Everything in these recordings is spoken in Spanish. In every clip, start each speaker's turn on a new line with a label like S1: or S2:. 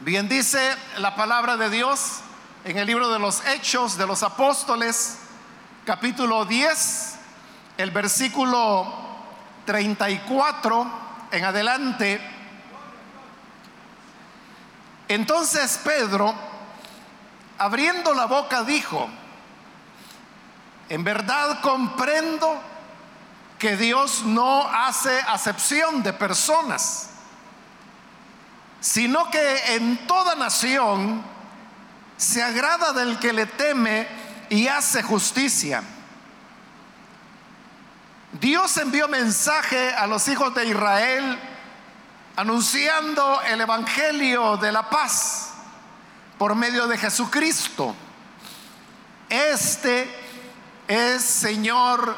S1: Bien dice la palabra de Dios en el libro de los Hechos de los Apóstoles, capítulo 10, el versículo 34 en adelante. Entonces Pedro, abriendo la boca, dijo, en verdad comprendo que Dios no hace acepción de personas, sino que en toda nación se agrada del que le teme y hace justicia. Dios envió mensaje a los hijos de Israel anunciando el Evangelio de la paz por medio de Jesucristo. Este es Señor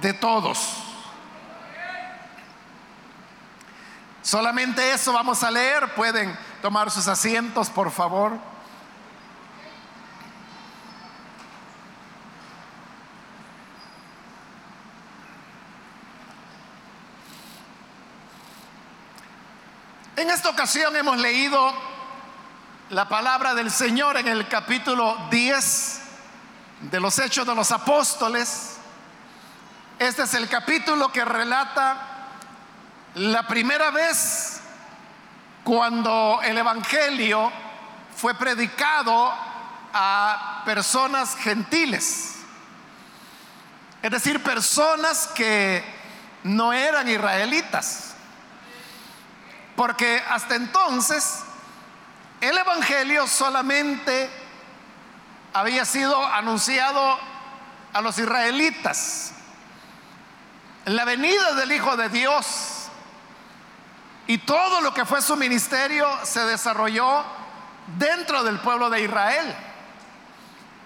S1: de todos. Solamente eso vamos a leer. Pueden tomar sus asientos, por favor. En esta ocasión hemos leído la palabra del Señor en el capítulo 10 de los Hechos de los Apóstoles. Este es el capítulo que relata la primera vez cuando el Evangelio fue predicado a personas gentiles. Es decir, personas que no eran israelitas. Porque hasta entonces el Evangelio solamente había sido anunciado a los israelitas. La venida del Hijo de Dios y todo lo que fue su ministerio se desarrolló dentro del pueblo de Israel.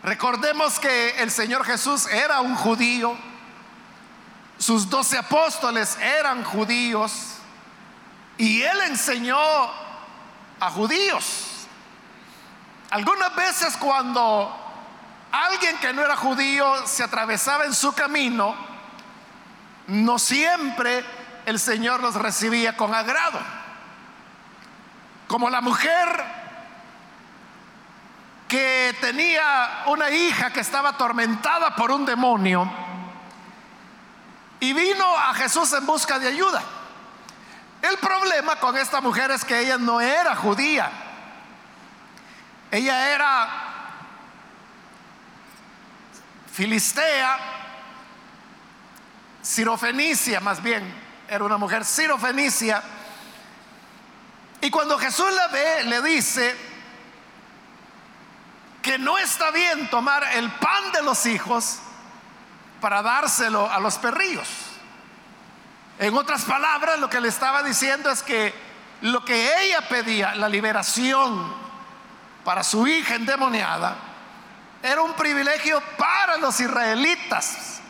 S1: Recordemos que el Señor Jesús era un judío, sus doce apóstoles eran judíos y él enseñó a judíos. Algunas veces cuando alguien que no era judío se atravesaba en su camino, no siempre el Señor los recibía con agrado. Como la mujer que tenía una hija que estaba atormentada por un demonio y vino a Jesús en busca de ayuda. El problema con esta mujer es que ella no era judía. Ella era filistea, sirofenicia más bien, era una mujer sirofenicia. Y cuando Jesús la ve, le dice que no está bien tomar el pan de los hijos para dárselo a los perrillos. En otras palabras, lo que le estaba diciendo es que lo que ella pedía, la liberación para su hija endemoniada, era un privilegio para los israelitas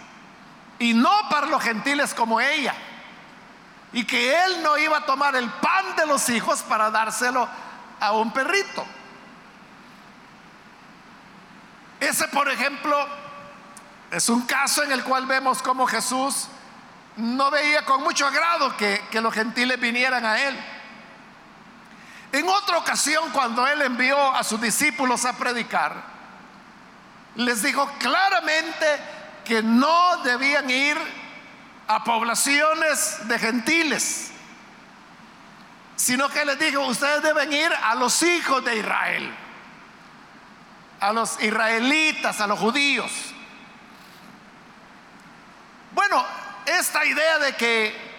S1: y no para los gentiles como ella. Y que él no iba a tomar el pan de los hijos para dárselo a un perrito. Ese, por ejemplo, es un caso en el cual vemos cómo Jesús no veía con mucho agrado que, que los gentiles vinieran a él. En otra ocasión, cuando él envió a sus discípulos a predicar, les dijo claramente que no debían ir a poblaciones de gentiles, sino que les dijo, ustedes deben ir a los hijos de Israel, a los israelitas, a los judíos. Bueno, esta idea de que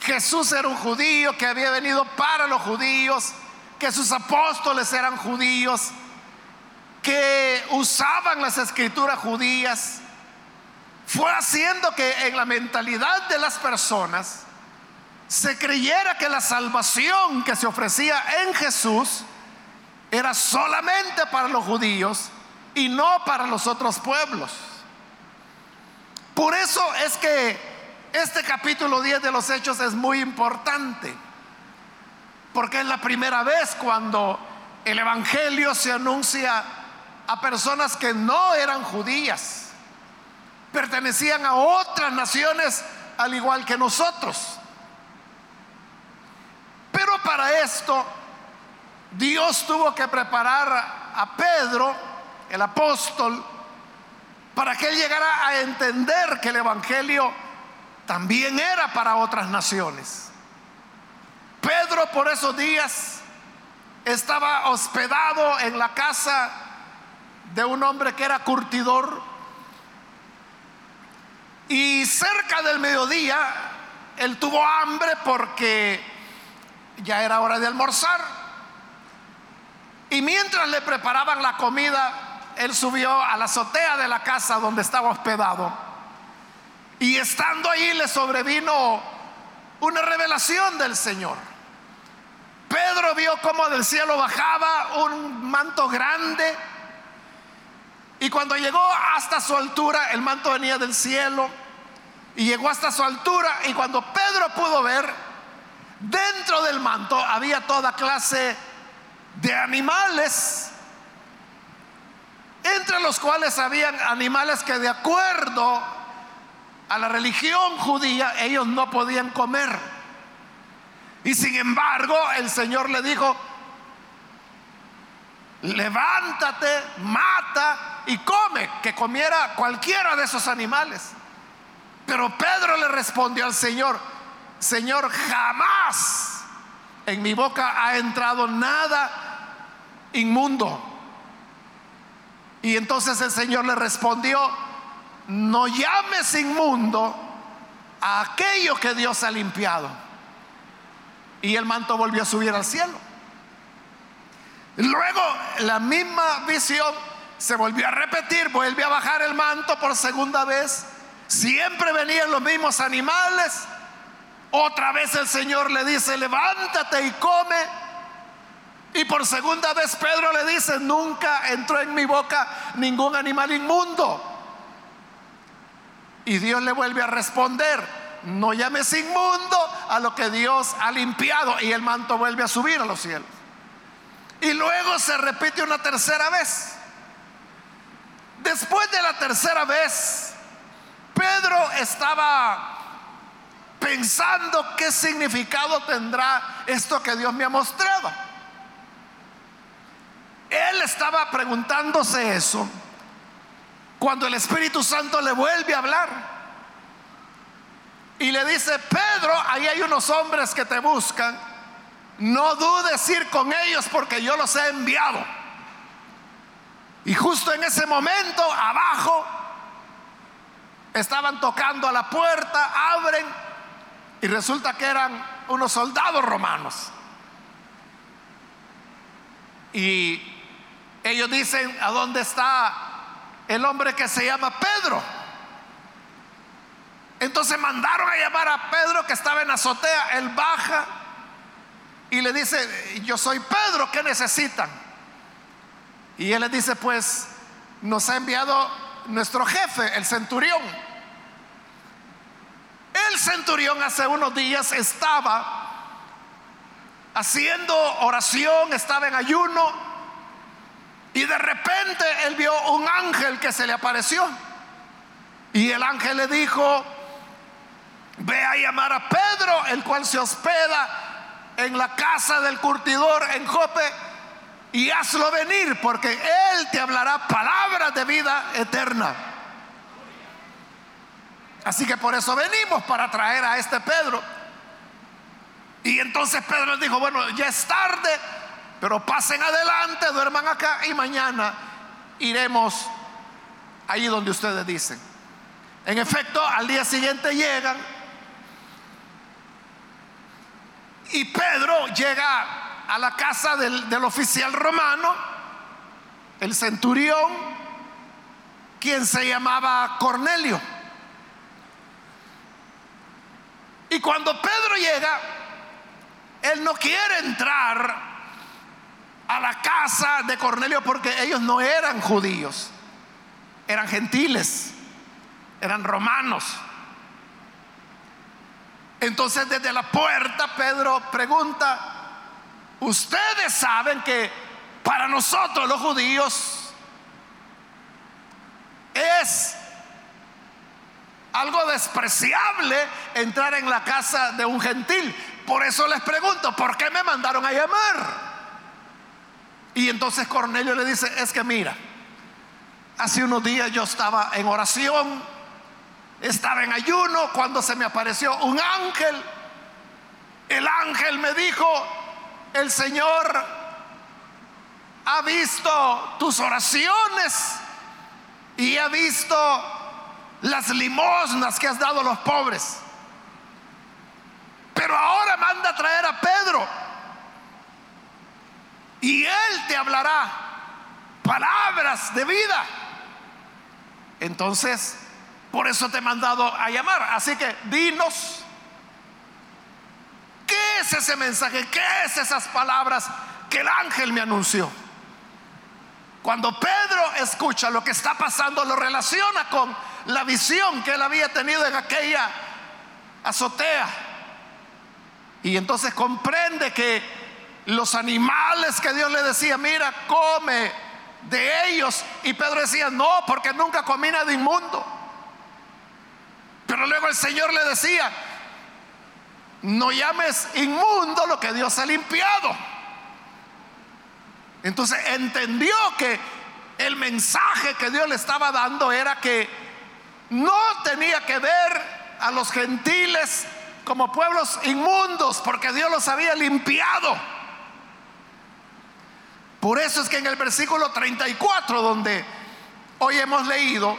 S1: Jesús era un judío que había venido para los judíos, que sus apóstoles eran judíos, que usaban las escrituras judías, fue haciendo que en la mentalidad de las personas se creyera que la salvación que se ofrecía en Jesús era solamente para los judíos y no para los otros pueblos. Por eso es que este capítulo 10 de los Hechos es muy importante, porque es la primera vez cuando el Evangelio se anuncia a personas que no eran judías, pertenecían a otras naciones al igual que nosotros. Pero para esto Dios tuvo que preparar a Pedro, el apóstol, para que él llegara a entender que el Evangelio también era para otras naciones. Pedro por esos días estaba hospedado en la casa de un hombre que era curtidor y cerca del mediodía él tuvo hambre porque ya era hora de almorzar. Y mientras le preparaban la comida, él subió a la azotea de la casa donde estaba hospedado. Y estando ahí le sobrevino una revelación del Señor. Pedro vio cómo del cielo bajaba un manto grande. Y cuando llegó hasta su altura, el manto venía del cielo. Y llegó hasta su altura. Y cuando Pedro pudo ver, dentro del manto había toda clase de animales. Entre los cuales habían animales que de acuerdo a la religión judía ellos no podían comer. Y sin embargo el Señor le dijo, levántate, mata y come, que comiera cualquiera de esos animales. Pero Pedro le respondió al Señor, Señor, jamás en mi boca ha entrado nada inmundo. Y entonces el Señor le respondió, no llames inmundo a aquello que Dios ha limpiado. Y el manto volvió a subir al cielo. Luego la misma visión se volvió a repetir, vuelve a bajar el manto por segunda vez. Siempre venían los mismos animales. Otra vez el Señor le dice, levántate y come. Y por segunda vez Pedro le dice, nunca entró en mi boca ningún animal inmundo. Y Dios le vuelve a responder, no llames inmundo a lo que Dios ha limpiado. Y el manto vuelve a subir a los cielos. Y luego se repite una tercera vez. Después de la tercera vez, Pedro estaba pensando qué significado tendrá esto que Dios me ha mostrado. Él estaba preguntándose eso cuando el Espíritu Santo le vuelve a hablar. Y le dice, Pedro, ahí hay unos hombres que te buscan. No dudes ir con ellos porque yo los he enviado. Y justo en ese momento, abajo, estaban tocando a la puerta, abren y resulta que eran unos soldados romanos. Y ellos dicen, ¿a dónde está el hombre que se llama Pedro? Entonces mandaron a llamar a Pedro que estaba en azotea. Él baja y le dice, yo soy Pedro, ¿qué necesitan? Y él les dice, pues nos ha enviado nuestro jefe, el centurión. El centurión hace unos días estaba haciendo oración, estaba en ayuno y de repente él vio un ángel que se le apareció. Y el ángel le dijo, ve a llamar a Pedro, el cual se hospeda en la casa del curtidor en Jope, y hazlo venir, porque él te hablará palabras de vida eterna. Así que por eso venimos para traer a este Pedro. Y entonces Pedro dijo, bueno, ya es tarde, pero pasen adelante, duerman acá y mañana iremos ahí donde ustedes dicen. En efecto, al día siguiente llegan y Pedro llega a la casa del, del oficial romano, el centurión, quien se llamaba Cornelio. Y cuando Pedro llega, él no quiere entrar a la casa de Cornelio porque ellos no eran judíos, eran gentiles, eran romanos. Entonces desde la puerta Pedro pregunta, ustedes saben que para nosotros los judíos es algo despreciable entrar en la casa de un gentil. Por eso les pregunto, ¿por qué me mandaron a llamar? Y entonces Cornelio le dice, es que mira, hace unos días yo estaba en oración, estaba en ayuno cuando se me apareció un ángel. El ángel me dijo, el Señor ha visto tus oraciones y ha visto las limosnas que has dado a los pobres. Pero ahora manda a traer a Pedro y él te hablará palabras de vida. Entonces, por eso te he mandado a llamar. Así que dinos, ¿qué es ese mensaje? ¿Qué es esas palabras que el ángel me anunció? Cuando Pedro escucha lo que está pasando, lo relaciona con la visión que él había tenido en aquella azotea. Y entonces comprende que los animales que Dios le decía, mira, come de ellos. Y Pedro decía, no, porque nunca comí nada inmundo. Pero luego el Señor le decía, no llames inmundo lo que Dios ha limpiado. Entonces entendió que el mensaje que Dios le estaba dando era que no tenía que ver a los gentiles como pueblos inmundos, porque Dios los había limpiado. Por eso es que en el versículo 34, donde hoy hemos leído,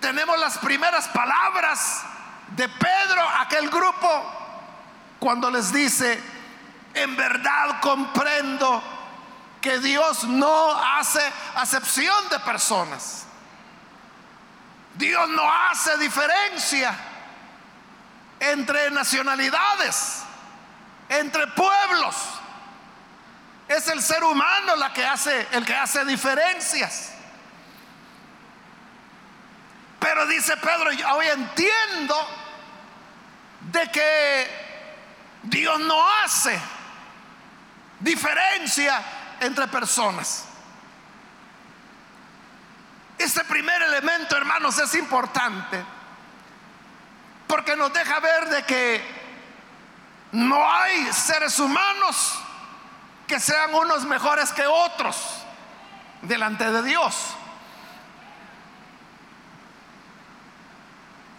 S1: tenemos las primeras palabras de Pedro aquel grupo cuando les dice, en verdad comprendo que Dios no hace acepción de personas. Dios no hace diferencia entre nacionalidades, entre pueblos. Es el ser humano la que hace, el que hace diferencias. Pero dice Pedro, hoy entiendo de que Dios no hace diferencia entre personas. Este primer elemento, hermanos, es importante porque nos deja ver de que no hay seres humanos que sean unos mejores que otros delante de Dios.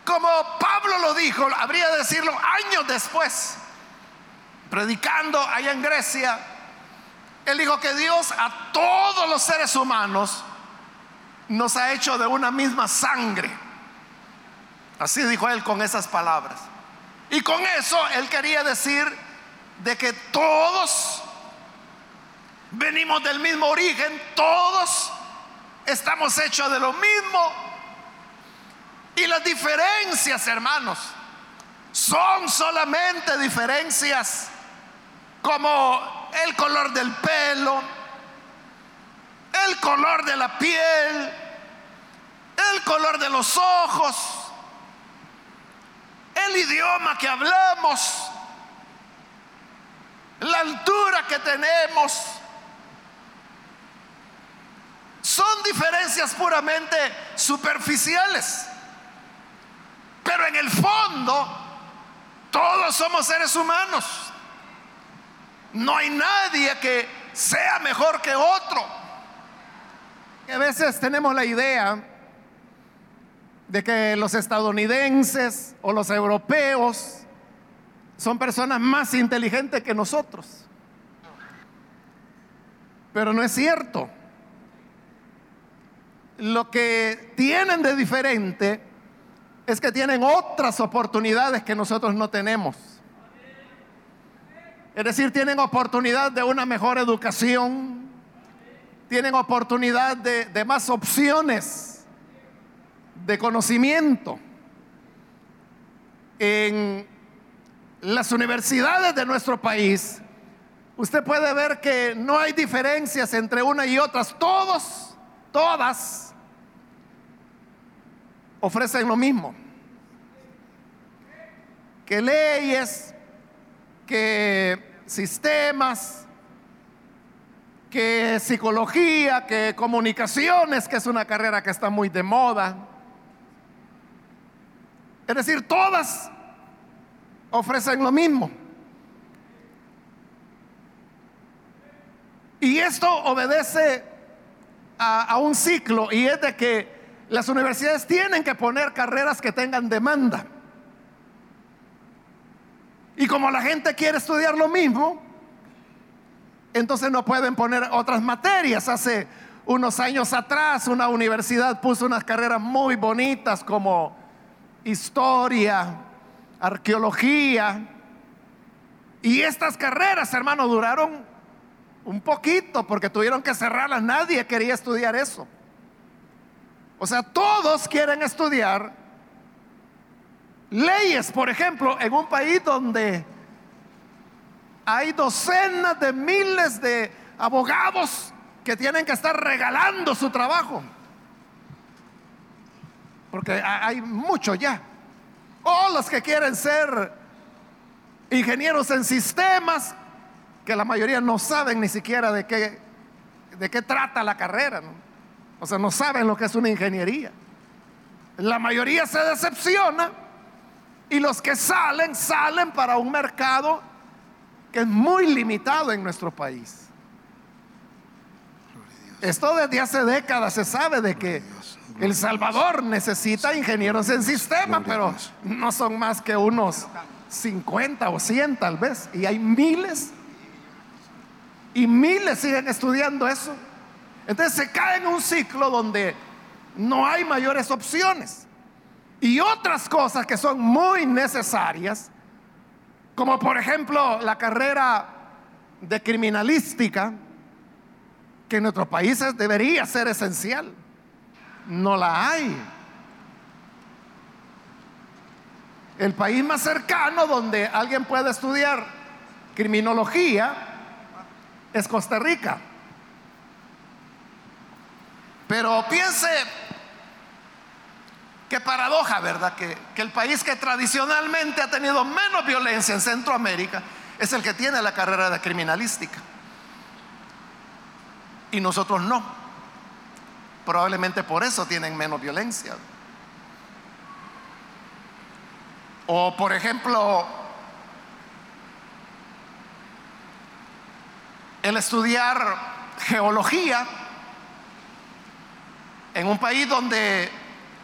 S1: Como Pablo lo dijo, habría de decirlo años después, predicando allá en Grecia, él dijo que Dios a todos los seres humanos nos ha hecho de una misma sangre. Así dijo él con esas palabras. Y con eso él quería decir de que todos venimos del mismo origen, todos estamos hechos de lo mismo. Y las diferencias, hermanos, son solamente diferencias como el color del pelo, el color de la piel, el color de los ojos, el idioma que hablamos, la altura que tenemos. Son diferencias puramente superficiales. Pero en el fondo, todos somos seres humanos. No hay nadie que sea mejor que otro. A veces tenemos la idea de que los estadounidenses o los europeos son personas más inteligentes que nosotros. Pero no es cierto. Lo que tienen de diferente es que tienen otras oportunidades que nosotros no tenemos. Es decir, tienen oportunidad de una mejor educación, tienen oportunidad de, más opciones de conocimiento. En las universidades de nuestro país, usted puede ver que no hay diferencias entre una y otras. Todos, todas, ofrecen lo mismo. Que leyes, que sistemas, que psicología, que comunicaciones, que es una carrera que está muy de moda. Es decir, todas ofrecen lo mismo. Y esto obedece a, un ciclo y es de que las universidades tienen que poner carreras que tengan demanda. Y como la gente quiere estudiar lo mismo, entonces no pueden poner otras materias. Hace unos años atrás una universidad puso unas carreras muy bonitas como historia, arqueología. Y estas carreras, hermano, duraron un poquito porque tuvieron que cerrarlas. Nadie quería estudiar eso. O sea, todos quieren estudiar leyes, por ejemplo, en un país donde hay docenas de miles de abogados que tienen que estar regalando su trabajo. Porque hay mucho ya. O los que quieren ser ingenieros en sistemas, que la mayoría no saben ni siquiera de qué, de qué trata la carrera. O sea, no saben lo que es una ingeniería. La mayoría se decepciona y los que salen, salen para un mercado que es muy limitado en nuestro país. Esto desde hace décadas se sabe de que El Salvador necesita ingenieros en sistema, pero no son más que unos 50 o 100 tal vez. Y hay miles y miles siguen estudiando eso. Entonces se cae en un ciclo donde no hay mayores opciones. Y otras cosas que son muy necesarias, como por ejemplo la carrera de criminalística, que en nuestros países debería ser esencial. No la hay. El país más cercano donde alguien puede estudiar criminología es Costa Rica. Pero piense qué paradoja, ¿verdad? Que, que, el país que tradicionalmente ha tenido menos violencia en Centroamérica es el que tiene la carrera de criminalística. Y nosotros no. Probablemente por eso tienen menos violencia. O por ejemplo, el estudiar geología en un país donde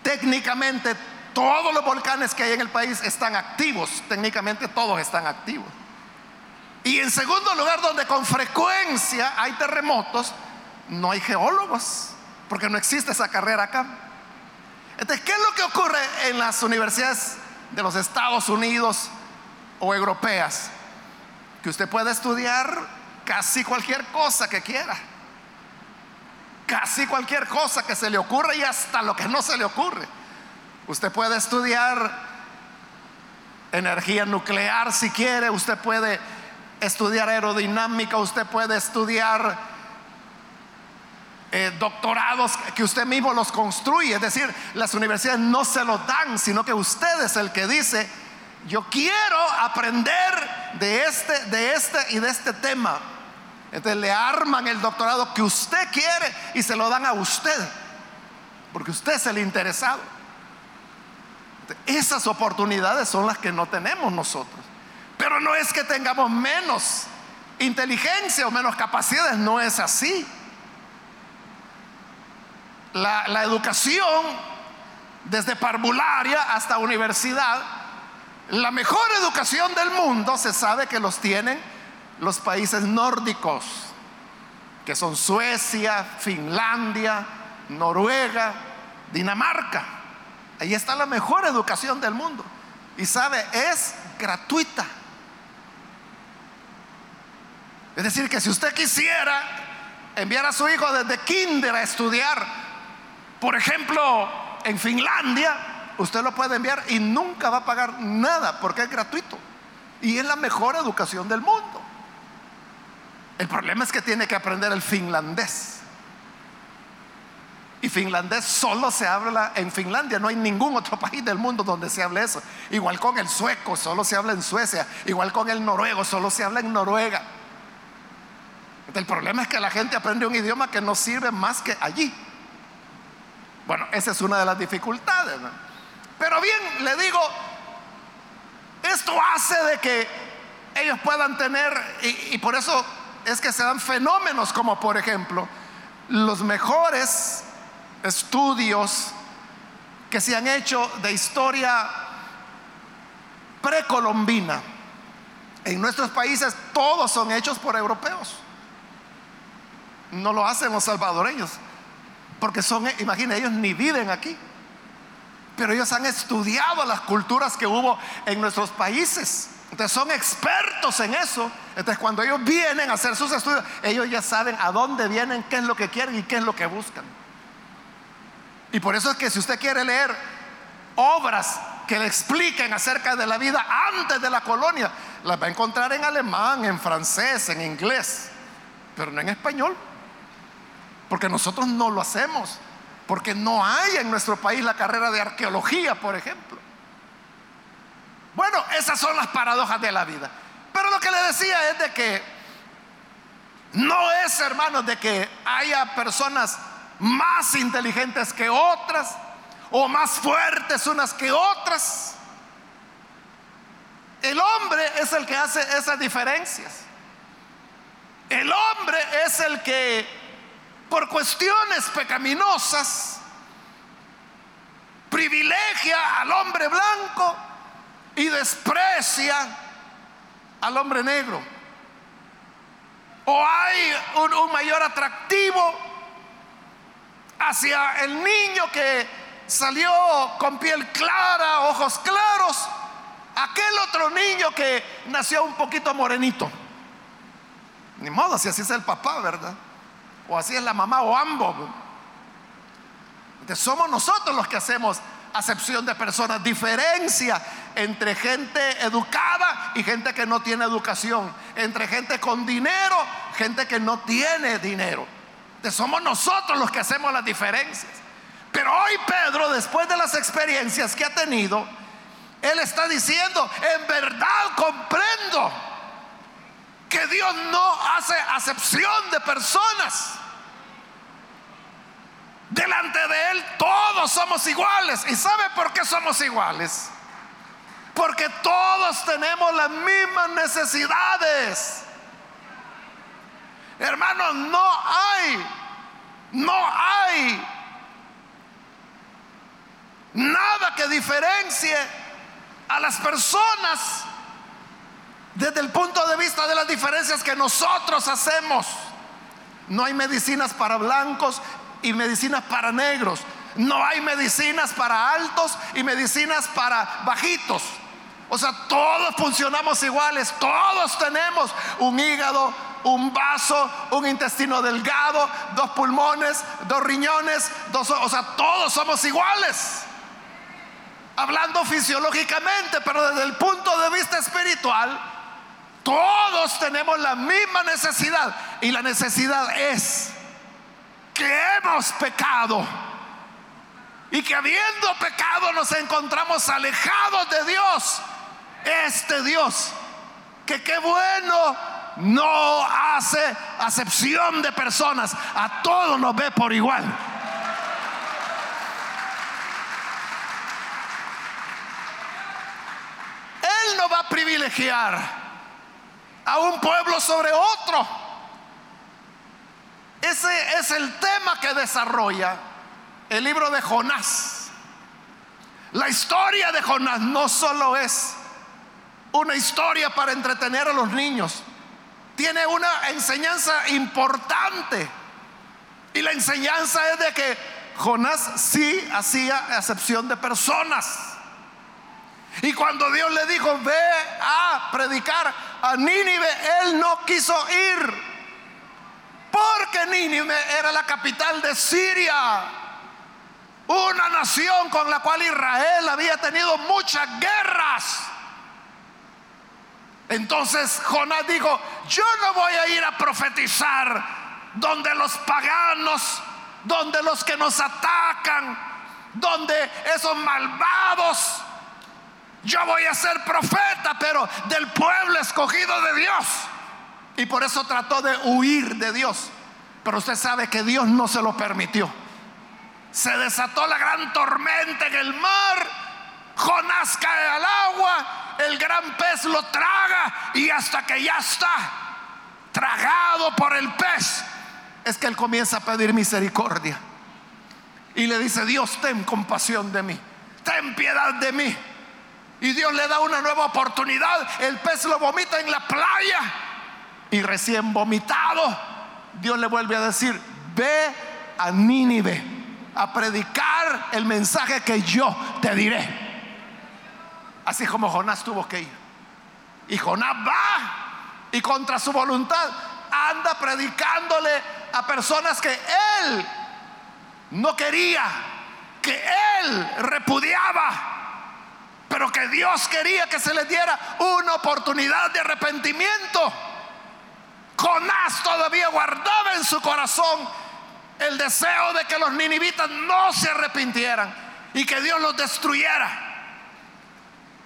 S1: técnicamente todos los volcanes que hay en el país están activos, técnicamente todos están activos. Y en segundo lugar, donde con frecuencia hay terremotos, no hay geólogos, porque no existe esa carrera acá. Entonces, ¿qué es lo que ocurre en las universidades de los Estados Unidos o europeas? Que usted puede estudiar casi cualquier cosa que quiera casi cualquier cosa que se le ocurra y hasta lo que no se le ocurre. Usted puede estudiar energía nuclear si quiere, usted puede estudiar aerodinámica, usted puede estudiar eh, doctorados que usted mismo los construye. Es decir, las universidades no se los dan, sino que usted es el que dice, yo quiero aprender de este, de este y de este tema. Entonces le arman el doctorado que usted quiere y se lo dan a usted, porque usted es el interesado. esas oportunidades son las que no tenemos nosotros. Pero no es que tengamos menos inteligencia o menos capacidades, no es así. La, la educación, desde parvularia hasta universidad, la mejor educación del mundo se sabe que los tienen los países nórdicos, que son Suecia, Finlandia, Noruega, Dinamarca. Ahí está la mejor educación del mundo. Y sabe, es gratuita. Es decir, que si usted quisiera enviar a su hijo desde kinder a estudiar, por ejemplo, en Finlandia, usted lo puede enviar y nunca va a pagar nada porque es gratuito. Y es la mejor educación del mundo. El problema es que tiene que aprender el finlandés. Y finlandés solo se habla en Finlandia, no hay ningún otro país del mundo donde se hable eso. Igual con el sueco, solo se habla en Suecia. Igual con el noruego, solo se habla en Noruega. El problema es que la gente aprende un idioma que no sirve más que allí. Bueno, esa es una de las dificultades. Pero bien, le digo, esto hace de que ellos puedan tener, y, por eso es que se dan fenómenos como por ejemplo los mejores estudios que se han hecho de historia precolombina. En nuestros países todos son hechos por europeos. No lo hacen los salvadoreños. Porque son, imagínense, ellos ni viven aquí. Pero ellos han estudiado las culturas que hubo en nuestros países. Entonces son expertos en eso. Entonces cuando ellos vienen a hacer sus estudios, ellos ya saben a dónde vienen, qué es lo que quieren y qué es lo que buscan. Y por eso es que si usted quiere leer obras que le expliquen acerca de la vida antes de la colonia, las va a encontrar en alemán, en francés, en inglés, pero no en español. Porque nosotros no lo hacemos. Porque no hay en nuestro país la carrera de arqueología, por ejemplo. Bueno, esas son las paradojas de la vida. Pero lo que le decía es de que no es, hermanos, de que haya personas más inteligentes que otras o más fuertes unas que otras. El hombre es el que hace esas diferencias. El hombre es el que por cuestiones pecaminosas, privilegia al hombre blanco y desprecia al hombre negro. O hay un, mayor atractivo hacia el niño que salió con piel clara, ojos claros, aquel otro niño que nació un poquito morenito. Ni modo, si así es el papá, ¿verdad? o así es la mamá, o ambos. Somos nosotros los que hacemos acepción de personas, diferencia entre gente educada y gente que no tiene educación, entre gente con dinero, gente que no tiene dinero. Somos nosotros los que hacemos las diferencias. Pero hoy Pedro, después de las experiencias que ha tenido, él está diciendo, en verdad comprendo que Dios no hace acepción de personas. Delante de Él todos somos iguales. ¿Y sabe por qué somos iguales? Porque todos tenemos las mismas necesidades. Hermanos, no hay, no hay nada que diferencie a las personas desde el punto de vista de las diferencias que nosotros hacemos. No hay medicinas para blancos y medicinas para negros. No hay medicinas para altos y medicinas para bajitos. O sea, todos funcionamos iguales, todos tenemos un hígado, un vaso, un intestino delgado, dos pulmones, dos riñones, dos, o sea, todos somos iguales. Hablando fisiológicamente, pero desde el punto de vista espiritual, todos tenemos la misma necesidad. Y la necesidad es que hemos pecado. Y que habiendo pecado nos encontramos alejados de Dios. Este Dios, que qué bueno, no hace acepción de personas. A todos nos ve por igual. Él no va a privilegiar a un pueblo sobre otro. Ese es el tema que desarrolla el libro de Jonás. La historia de Jonás no solo es una historia para entretener a los niños, tiene una enseñanza importante. Y la enseñanza es de que Jonás sí hacía excepción de personas. Y cuando Dios le dijo, ve a predicar a Nínive, él no quiso ir. Porque Nínive era la capital de Siria. Una nación con la cual Israel había tenido muchas guerras. Entonces Jonás dijo, yo no voy a ir a profetizar donde los paganos, donde los que nos atacan, donde esos malvados yo voy a ser profeta, pero del pueblo escogido de Dios. Y por eso trató de huir de Dios. Pero usted sabe que Dios no se lo permitió. Se desató la gran tormenta en el mar. Jonás cae al agua. El gran pez lo traga. Y hasta que ya está tragado por el pez, es que él comienza a pedir misericordia. Y le dice, Dios, ten compasión de mí, ten piedad de mí. Y Dios le da una nueva oportunidad. El pez lo vomita en la playa. Y recién vomitado, Dios le vuelve a decir, ve a Nínive a predicar el mensaje que yo te diré. Así como Jonás tuvo que ir. Y Jonás va y contra su voluntad anda predicándole a personas que él no quería, que él repudiaba, pero que Dios quería que se les diera una oportunidad de arrepentimiento. Jonás todavía guardaba en su corazón el deseo de que los ninivitas no se arrepintieran y que Dios los destruyera.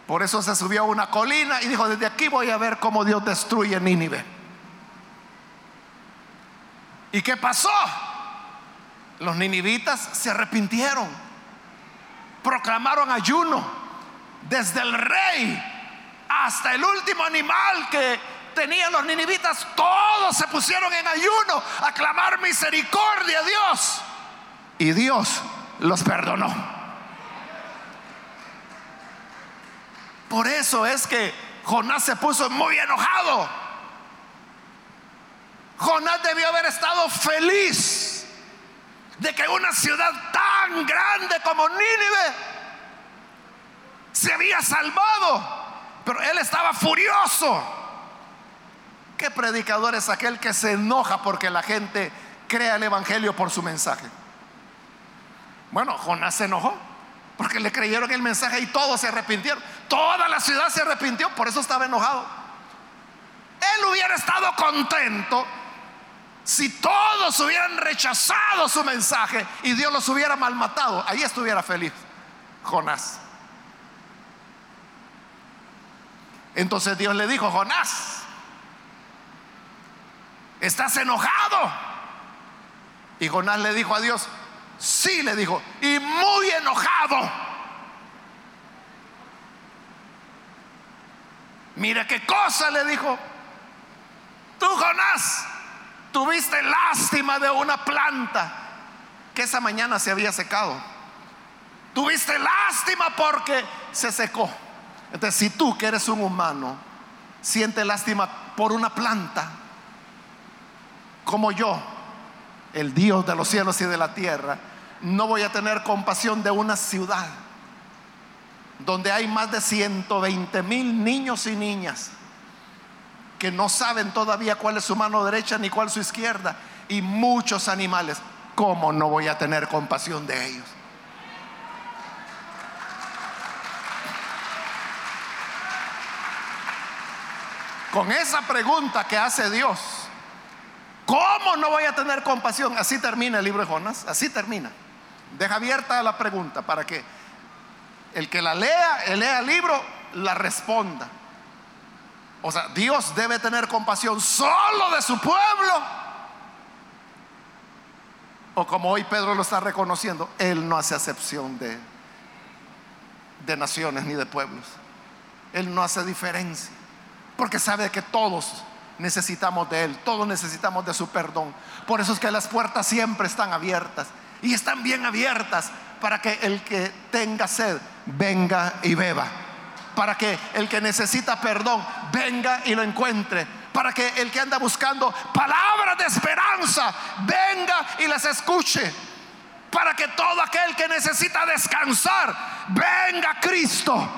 S1: Por eso se subió a una colina y dijo, desde aquí voy a ver cómo Dios destruye Nínive. ¿Y qué pasó? Los ninivitas se arrepintieron, proclamaron ayuno desde el rey hasta el último animal que tenían los ninivitas, todos se pusieron en ayuno a clamar misericordia a Dios. Y Dios los perdonó. Por eso es que Jonás se puso muy enojado. Jonás debió haber estado feliz de que una ciudad tan grande como Nínive se había salvado. Pero él estaba furioso. ¿Qué predicador es aquel que se enoja porque la gente crea el Evangelio por su mensaje? Bueno, Jonás se enojó porque le creyeron el mensaje y todos se arrepintieron. Toda la ciudad se arrepintió, por eso estaba enojado. Él hubiera estado contento si todos hubieran rechazado su mensaje y Dios los hubiera malmatado. Ahí estuviera feliz Jonás. Entonces Dios le dijo, Jonás, ¿Estás enojado? Y Jonás le dijo a Dios, sí le dijo, y muy enojado. Mira qué cosa le dijo. Tú, Jonás, tuviste lástima de una planta que esa mañana se había secado. Tuviste lástima porque se secó. Entonces, si tú que eres un humano, sientes lástima por una planta, como yo, el Dios de los cielos y de la tierra, no voy a tener compasión de una ciudad donde hay más de 120 mil niños y niñas que no saben todavía cuál es su mano derecha ni cuál su izquierda y muchos animales. ¿Cómo no voy a tener compasión de ellos? Con esa pregunta que hace Dios, ¿Cómo no voy a tener compasión? Así termina el libro de Jonás, así termina. Deja abierta la pregunta para que el que la lea, el lea el libro, la responda. O sea, Dios debe tener compasión solo de su pueblo. O como hoy Pedro lo está reconociendo, Él no hace acepción de, de naciones ni de pueblos. Él no hace diferencia. Porque sabe que todos necesitamos de Él, todos necesitamos de su perdón. Por eso es que las puertas siempre están abiertas y están bien abiertas para que el que tenga sed venga y beba. Para que el que necesita perdón venga y lo encuentre. Para que el que anda buscando palabras de esperanza venga y las escuche. Para que todo aquel que necesita descansar venga a Cristo.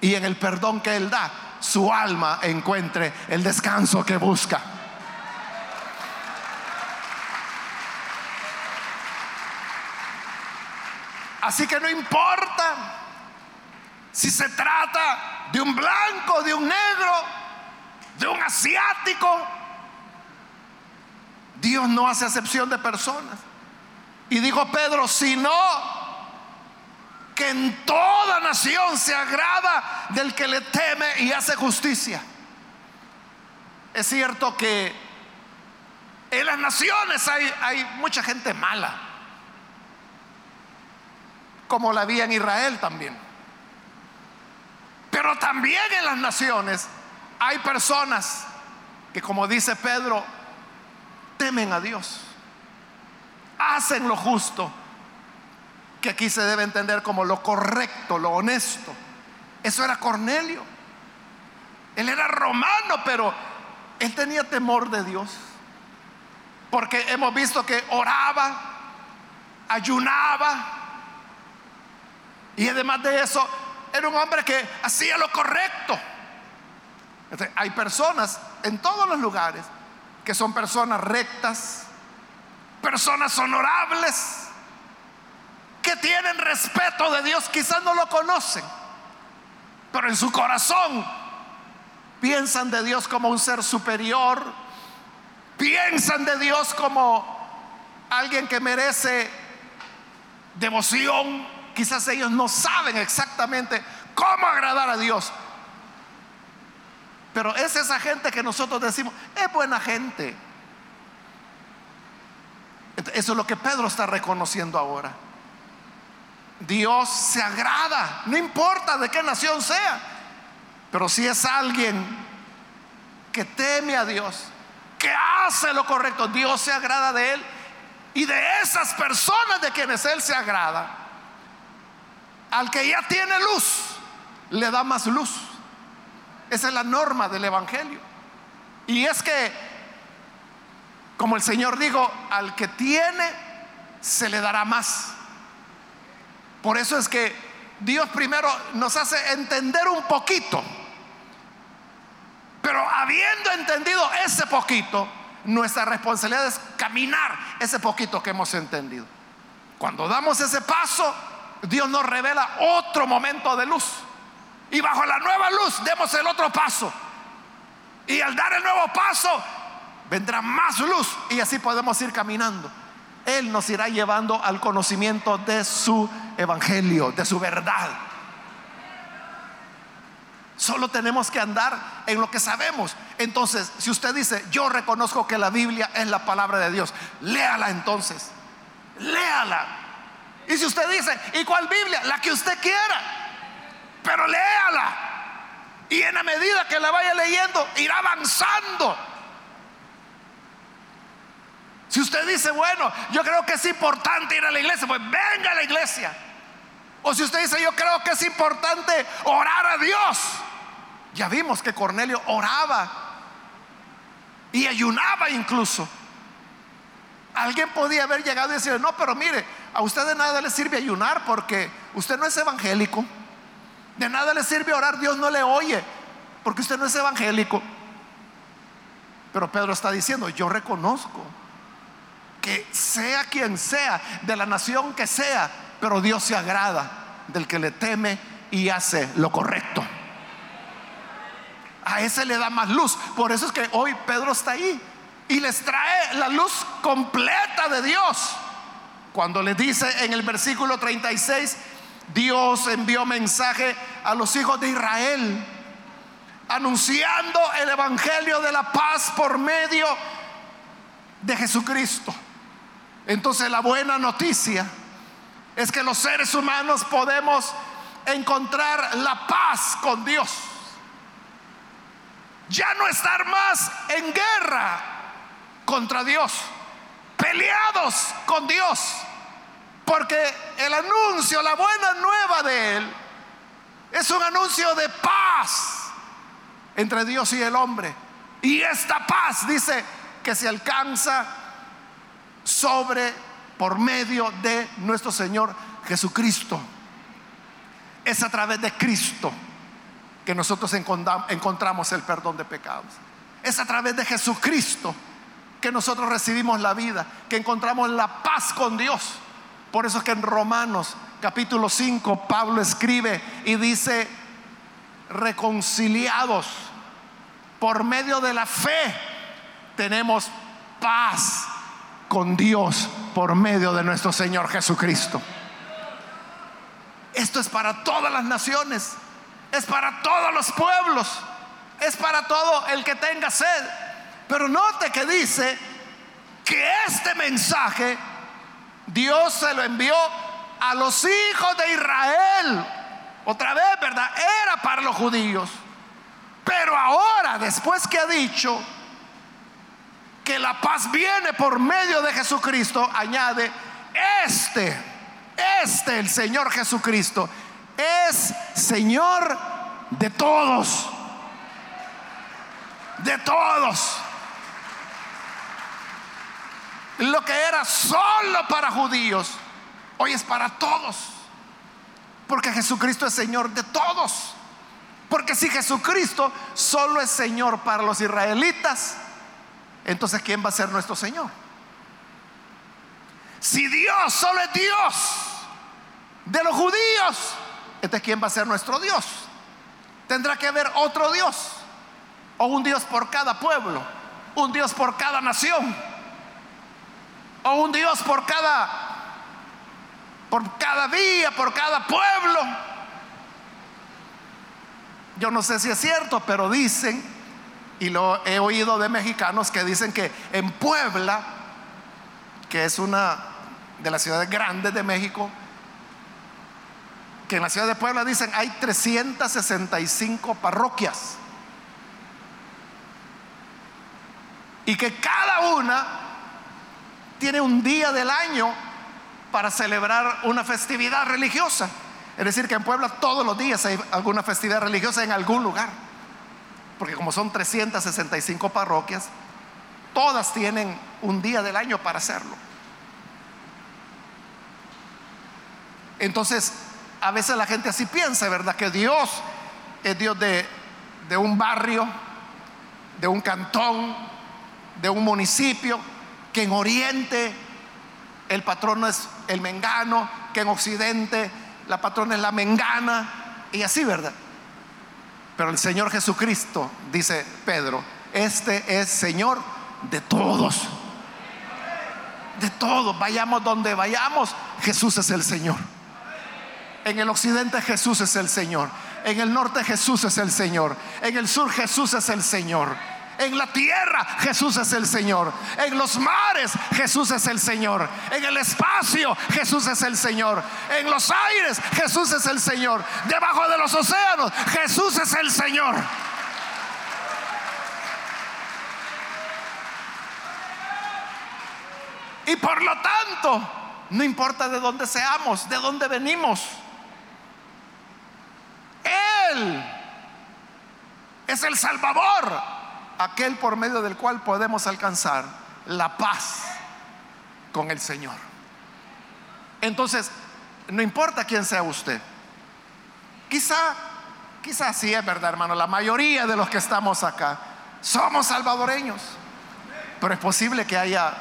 S1: Y en el perdón que Él da, su alma encuentre el descanso que busca. Así que no importa si se trata de un blanco, de un negro, de un asiático. Dios no hace acepción de personas. Y dijo Pedro, si no, que en toda nación se agrada del que le teme y hace justicia. Es cierto que en las naciones hay, hay mucha gente mala, como la había en Israel también. Pero también en las naciones hay personas que, como dice Pedro, temen a Dios, hacen lo justo, que aquí se debe entender como lo correcto, lo honesto. Eso era Cornelio. Él era romano, pero él tenía temor de Dios. Porque hemos visto que oraba, ayunaba. Y además de eso, era un hombre que hacía lo correcto. hay personas en todos los lugares que son personas rectas, personas honorables, que tienen respeto de Dios, quizás no lo conocen, pero en su corazón piensan de Dios como un ser superior, piensan de Dios como alguien que merece devoción. Quizás ellos no saben exactamente cómo agradar a Dios. Pero es esa gente que nosotros decimos, es buena gente. Eso es lo que Pedro está reconociendo ahora. Dios se agrada, no importa de qué nación sea, pero si es alguien que teme a Dios, que hace lo correcto, Dios se agrada de él. Y de esas personas de quienes Él se agrada, al que ya tiene luz, le da más luz. Esa es la norma del Evangelio. Y es que, como el Señor dijo, al que tiene, se le dará más. Por eso es que Dios primero nos hace entender un poquito. Pero habiendo entendido ese poquito, nuestra responsabilidad es caminar ese poquito que hemos entendido. Cuando damos ese paso, Dios nos revela otro momento de luz. Y bajo la nueva luz demos el otro paso. Y al dar el nuevo paso, vendrá más luz y así podemos ir caminando. Él nos irá llevando al conocimiento de su evangelio, de su verdad. Solo tenemos que andar en lo que sabemos. Entonces, si usted dice, yo reconozco que la Biblia es la palabra de Dios, léala entonces. Léala. Y si usted dice, ¿y cuál Biblia? La que usted quiera. Pero léala. Y en la medida que la vaya leyendo, irá avanzando si usted dice, bueno, yo creo que es importante ir a la iglesia, pues venga a la iglesia. O si usted dice, yo creo que es importante orar a Dios. Ya vimos que Cornelio oraba y ayunaba incluso. Alguien podía haber llegado y decir, no, pero mire, a usted de nada le sirve ayunar porque usted no es evangélico. De nada le sirve orar, Dios no le oye porque usted no es evangélico. Pero Pedro está diciendo, yo reconozco que sea quien sea, de la nación que sea, pero Dios se agrada del que le teme y hace lo correcto. A ese le da más luz. Por eso es que hoy Pedro está ahí y les trae la luz completa de Dios. Cuando le dice en el versículo 36, Dios envió mensaje a los hijos de Israel, anunciando el Evangelio de la paz por medio de Jesucristo. Entonces la buena noticia es que los seres humanos podemos encontrar la paz con Dios. Ya no estar más en guerra contra Dios, peleados con Dios, porque el anuncio, la buena nueva de Él, es un anuncio de paz entre Dios y el hombre. Y esta paz dice que se alcanza sobre por medio de nuestro Señor Jesucristo. Es a través de Cristo que nosotros encontramos el perdón de pecados. Es a través de Jesucristo que nosotros recibimos la vida, que encontramos la paz con Dios. Por eso es que en Romanos capítulo 5 Pablo escribe y dice, reconciliados por medio de la fe, tenemos paz con Dios por medio de nuestro Señor Jesucristo. Esto es para todas las naciones, es para todos los pueblos, es para todo el que tenga sed. Pero note que dice que este mensaje Dios se lo envió a los hijos de Israel. Otra vez, ¿verdad? Era para los judíos. Pero ahora, después que ha dicho que la paz viene por medio de Jesucristo, añade, este, este el Señor Jesucristo, es Señor de todos, de todos. Lo que era solo para judíos, hoy es para todos. Porque Jesucristo es Señor de todos. Porque si Jesucristo solo es Señor para los israelitas, entonces ¿quién va a ser nuestro Señor? Si Dios solo es Dios de los judíos, entonces ¿quién va a ser nuestro Dios? Tendrá que haber otro Dios. O un Dios por cada pueblo. Un Dios por cada nación. O un Dios por cada por cada día, por cada pueblo. Yo no sé si es cierto, pero dicen, y lo he oído de mexicanos que dicen que en Puebla, que es una de las ciudades grandes de México, que en la ciudad de Puebla dicen hay 365 parroquias. Y que cada una tiene un día del año para celebrar una festividad religiosa. Es decir, que en Puebla todos los días hay alguna festividad religiosa en algún lugar. Porque como son 365 parroquias, todas tienen un día del año para hacerlo. Entonces, a veces la gente así piensa, ¿verdad? Que Dios es Dios de, de un barrio, de un cantón, de un municipio, que en Oriente el patrono es el mengano, que en Occidente la patrona es la mengana, y así, ¿verdad? Pero el Señor Jesucristo, dice Pedro, este es Señor de todos. De todos, vayamos donde vayamos, Jesús es el Señor. En el occidente Jesús es el Señor. En el norte Jesús es el Señor. En el sur Jesús es el Señor. En la tierra Jesús es el Señor. En los mares Jesús es el Señor. En el espacio Jesús es el Señor. En los aires Jesús es el Señor. Debajo de los océanos Jesús es el Señor. Y por lo tanto, no importa de dónde seamos, de dónde venimos. Él es el Salvador, aquel por medio del cual podemos alcanzar la paz con el Señor. Entonces, no importa quién sea usted. Quizá, quizá sí es verdad, hermano, la mayoría de los que estamos acá somos salvadoreños. Pero es posible que haya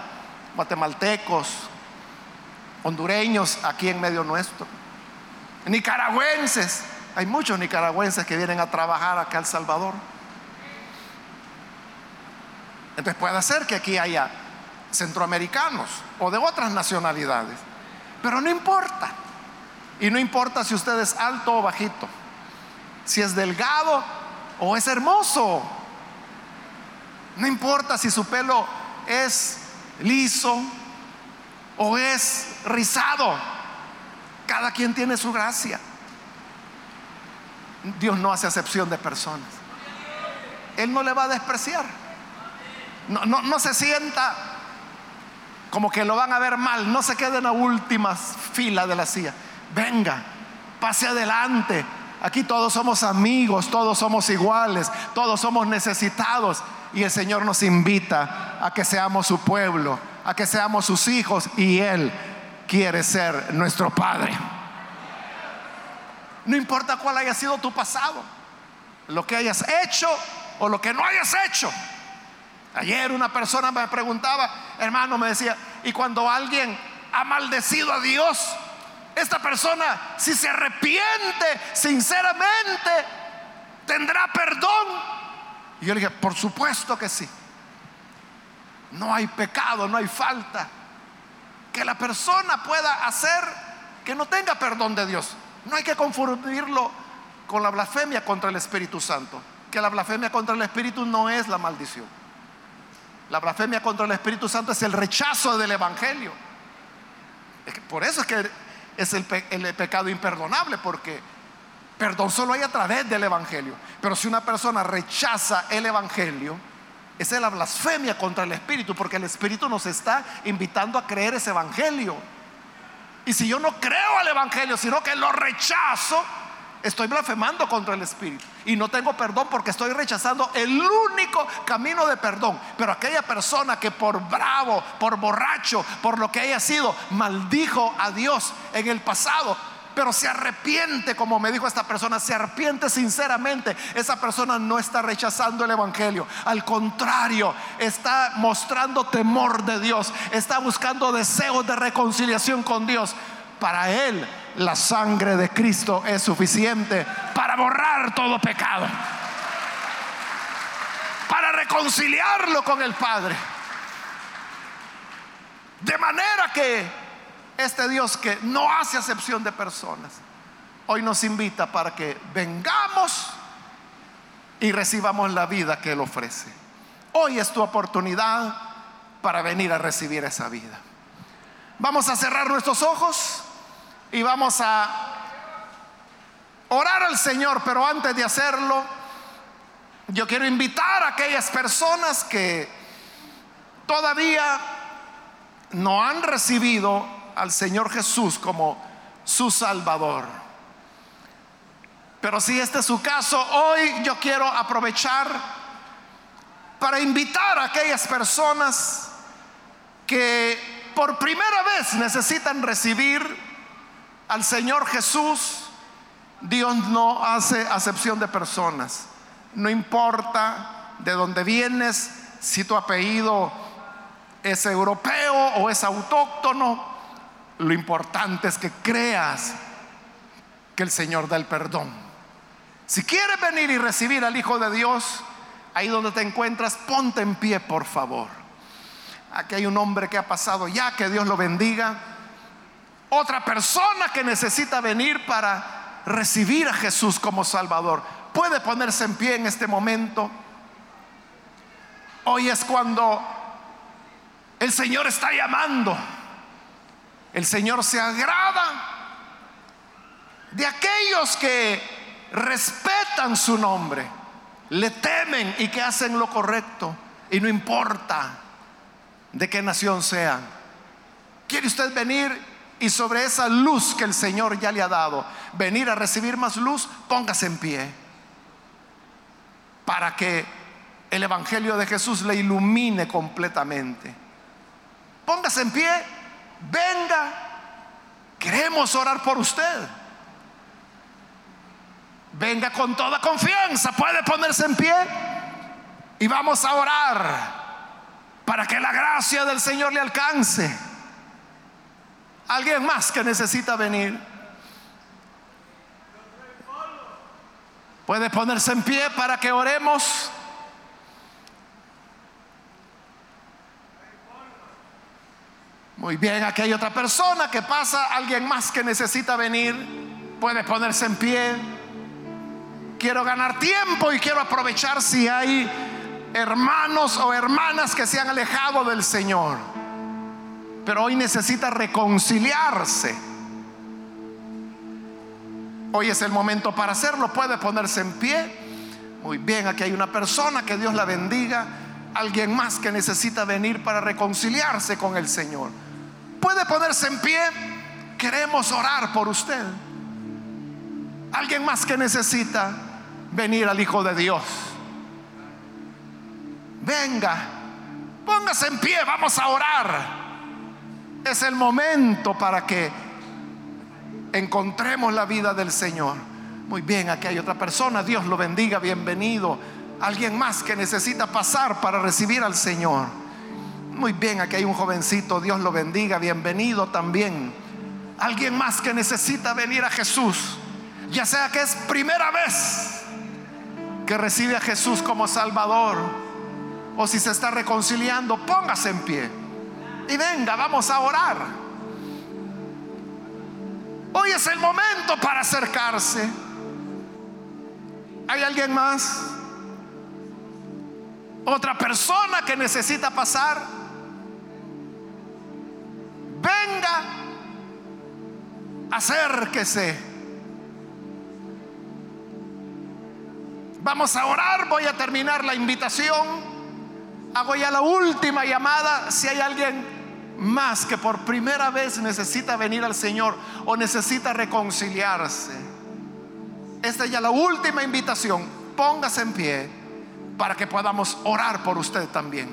S1: guatemaltecos, hondureños aquí en medio nuestro, nicaragüenses. Hay muchos nicaragüenses que vienen a trabajar acá El Salvador. Entonces puede ser que aquí haya centroamericanos o de otras nacionalidades. Pero no importa. Y no importa si usted es alto o bajito. Si es delgado o es hermoso. No importa si su pelo es liso o es rizado. Cada quien tiene su gracia. Dios no hace acepción de personas. Él no le va a despreciar. No, no, no se sienta como que lo van a ver mal. No se quede en la última fila de la silla. Venga, pase adelante. Aquí todos somos amigos, todos somos iguales, todos somos necesitados. Y el Señor nos invita a que seamos su pueblo, a que seamos sus hijos. Y Él quiere ser nuestro Padre. No importa cuál haya sido tu pasado, lo que hayas hecho o lo que no hayas hecho. Ayer una persona me preguntaba, hermano, me decía, y cuando alguien ha maldecido a Dios, esta persona, si se arrepiente sinceramente, tendrá perdón. Y yo le dije, por supuesto que sí. No hay pecado, no hay falta que la persona pueda hacer que no tenga perdón de Dios. No hay que confundirlo con la blasfemia contra el Espíritu Santo. Que la blasfemia contra el Espíritu no es la maldición. La blasfemia contra el Espíritu Santo es el rechazo del Evangelio. por eso es que es el, el pecado imperdonable, porque perdón solo hay a través del Evangelio. Pero si una persona rechaza el Evangelio, Esa es la blasfemia contra el Espíritu, porque el Espíritu nos está invitando a creer ese Evangelio. Y si yo no creo al Evangelio, sino que lo rechazo, estoy blasfemando contra el Espíritu. Y no tengo perdón porque estoy rechazando el único camino de perdón. Pero aquella persona que por bravo, por borracho, por lo que haya sido, maldijo a Dios en el pasado, pero se arrepiente, como me dijo esta persona, se arrepiente sinceramente, esa persona no está rechazando el Evangelio. Al contrario, está mostrando temor de Dios, está buscando deseos de reconciliación con Dios. Para él, la sangre de Cristo es suficiente para borrar todo pecado, para reconciliarlo con el Padre. De manera que este Dios que no hace acepción de personas, hoy nos invita para que vengamos y recibamos la vida que Él ofrece. Hoy es tu oportunidad para venir a recibir esa vida. Vamos a cerrar nuestros ojos y vamos a orar al Señor, pero antes de hacerlo, yo quiero invitar a aquellas personas que todavía no han recibido al Señor Jesús como su Salvador. Pero si este es su caso, hoy yo quiero aprovechar para invitar a aquellas personas que por primera vez necesitan recibir al Señor Jesús. Dios no hace acepción de personas. No importa de dónde vienes, si tu apellido es europeo o es autóctono, lo importante es que creas que el Señor da el perdón. Si quieres venir y recibir al Hijo de Dios, ahí donde te encuentras, ponte en pie, por favor. Aquí hay un hombre que ha pasado ya, que Dios lo bendiga. Otra persona que necesita venir para recibir a Jesús como Salvador. Puede ponerse en pie en este momento. Hoy es cuando el Señor está llamando. El Señor se agrada de aquellos que respetan su nombre, le temen y que hacen lo correcto. Y no importa de qué nación sean. ¿Quiere usted venir y sobre esa luz que el Señor ya le ha dado, venir a recibir más luz? Póngase en pie para que el Evangelio de Jesús le ilumine completamente. Póngase en pie venga, queremos orar por usted. Venga con toda confianza, puede ponerse en pie y vamos a orar para que la gracia del Señor le alcance. Alguien más que necesita venir. Puede ponerse en pie para que oremos. Muy bien, aquí hay otra persona que pasa, alguien más que necesita venir, puede ponerse en pie. Quiero ganar tiempo y quiero aprovechar si hay hermanos o hermanas que se han alejado del Señor, pero hoy necesita reconciliarse. Hoy es el momento para hacerlo, puede ponerse en pie. Muy bien, aquí hay una persona, que Dios la bendiga. Alguien más que necesita venir para reconciliarse con el Señor. Puede ponerse en pie. Queremos orar por usted. Alguien más que necesita venir al Hijo de Dios. Venga, póngase en pie, vamos a orar. Es el momento para que encontremos la vida del Señor. Muy bien, aquí hay otra persona, Dios lo bendiga, bienvenido. Alguien más que necesita pasar para recibir al Señor. Muy bien, aquí hay un jovencito, Dios lo bendiga, bienvenido también. Alguien más que necesita venir a Jesús, ya sea que es primera vez que recibe a Jesús como Salvador, o si se está reconciliando, póngase en pie y venga, vamos a orar. Hoy es el momento para acercarse. ¿Hay alguien más? Otra persona que necesita pasar venga, acérquese. Vamos a orar, voy a terminar la invitación. Hago ya la última llamada si hay alguien más que por primera vez necesita venir al Señor o necesita reconciliarse. Esta es ya la última invitación. Póngase en pie para que podamos orar por usted también.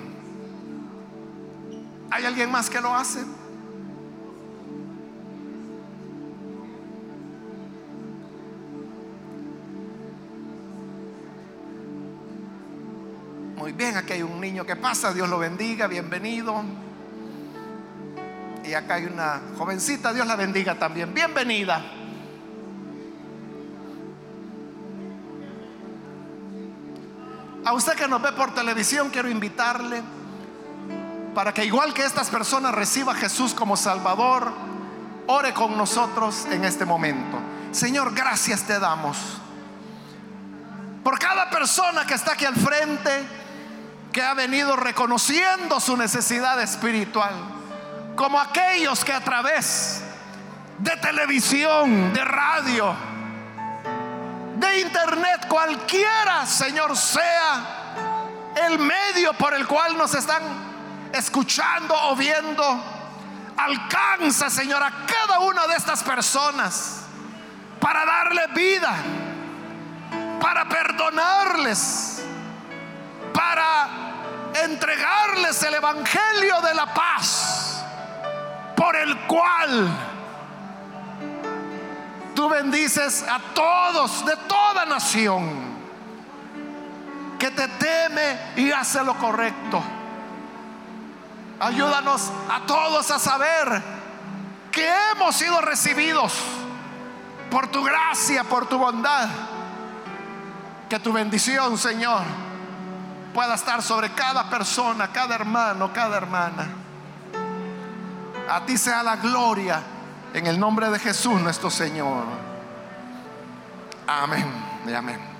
S1: ¿Hay alguien más que lo hace? Muy bien, aquí hay un niño que pasa, Dios lo bendiga, bienvenido. Y acá hay una jovencita, Dios la bendiga también, bienvenida. A usted que nos ve por televisión, quiero invitarle para que igual que estas personas reciba a Jesús como Salvador, ore con nosotros en este momento. Señor, gracias te damos por cada persona que está aquí al frente que ha venido reconociendo su necesidad espiritual, como aquellos que a través de televisión, de radio, de internet, cualquiera, Señor, sea el medio por el cual nos están escuchando o viendo, alcanza, Señor, a cada una de estas personas para darle vida, para perdonarles, para entregarles el Evangelio de la paz, por el cual tú bendices a todos de toda nación que te teme y hace lo correcto. Ayúdanos a todos a saber que hemos sido recibidos por tu gracia, por tu bondad. Que tu bendición, Señor, pueda estar sobre cada persona, cada hermano, cada hermana. A ti sea la gloria en el nombre de Jesús nuestro Señor. Amén y amén.